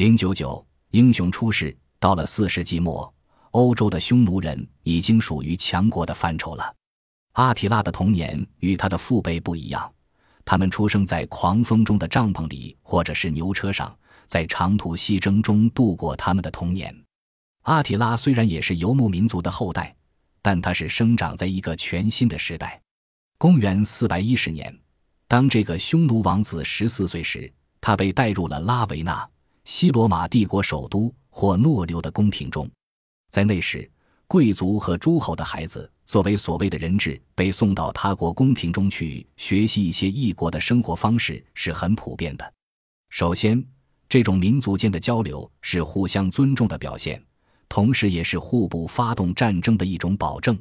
零九九，英雄出世。到了四世纪末，欧洲的匈奴人已经属于强国的范畴了。阿提拉的童年与他的父辈不一样，他们出生在狂风中的帐篷里，或者是牛车上，在长途西征中度过他们的童年。阿提拉虽然也是游牧民族的后代，但他是生长在一个全新的时代。公元四百一十年，当这个匈奴王子十四岁时，他被带入了拉维纳。西罗马帝国首都或诺留的宫廷中，在那时，贵族和诸侯的孩子作为所谓的人质，被送到他国宫廷中去学习一些异国的生活方式是很普遍的。首先，这种民族间的交流是互相尊重的表现，同时也是互不发动战争的一种保证。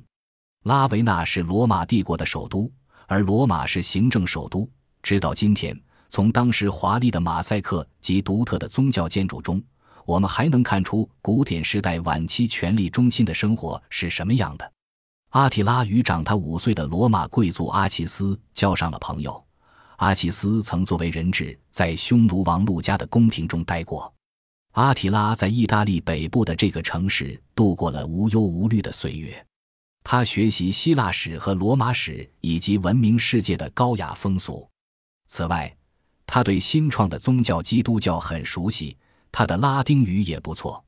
拉维纳是罗马帝国的首都，而罗马是行政首都，直到今天。从当时华丽的马赛克及独特的宗教建筑中，我们还能看出古典时代晚期权力中心的生活是什么样的。阿提拉与长他五岁的罗马贵族阿奇斯交上了朋友。阿奇斯曾作为人质在匈奴王路加的宫廷中待过。阿提拉在意大利北部的这个城市度过了无忧无虑的岁月。他学习希腊史和罗马史以及闻名世界的高雅风俗。此外，他对新创的宗教基督教很熟悉，他的拉丁语也不错。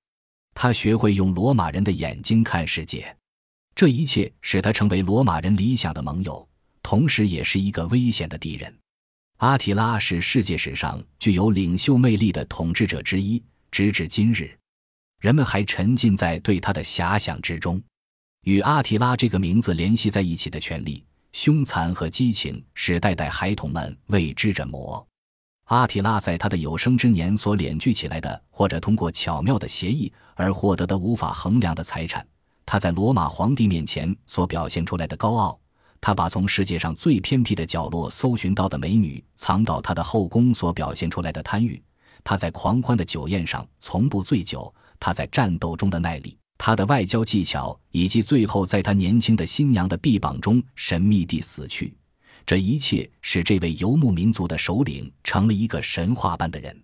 他学会用罗马人的眼睛看世界，这一切使他成为罗马人理想的盟友，同时也是一个危险的敌人。阿提拉是世界史上具有领袖魅力的统治者之一，直至今日，人们还沉浸在对他的遐想之中。与阿提拉这个名字联系在一起的权力、凶残和激情，使代代孩童们为之着魔。阿提拉在他的有生之年所敛聚起来的，或者通过巧妙的协议而获得的无法衡量的财产，他在罗马皇帝面前所表现出来的高傲，他把从世界上最偏僻的角落搜寻到的美女藏到他的后宫所表现出来的贪欲，他在狂欢的酒宴上从不醉酒，他在战斗中的耐力，他的外交技巧，以及最后在他年轻的新娘的臂膀中神秘地死去。这一切使这位游牧民族的首领成了一个神话般的人。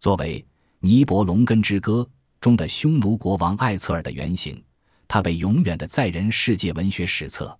作为《尼伯龙根之歌》中的匈奴国王艾策尔的原型，他被永远的载人世界文学史册。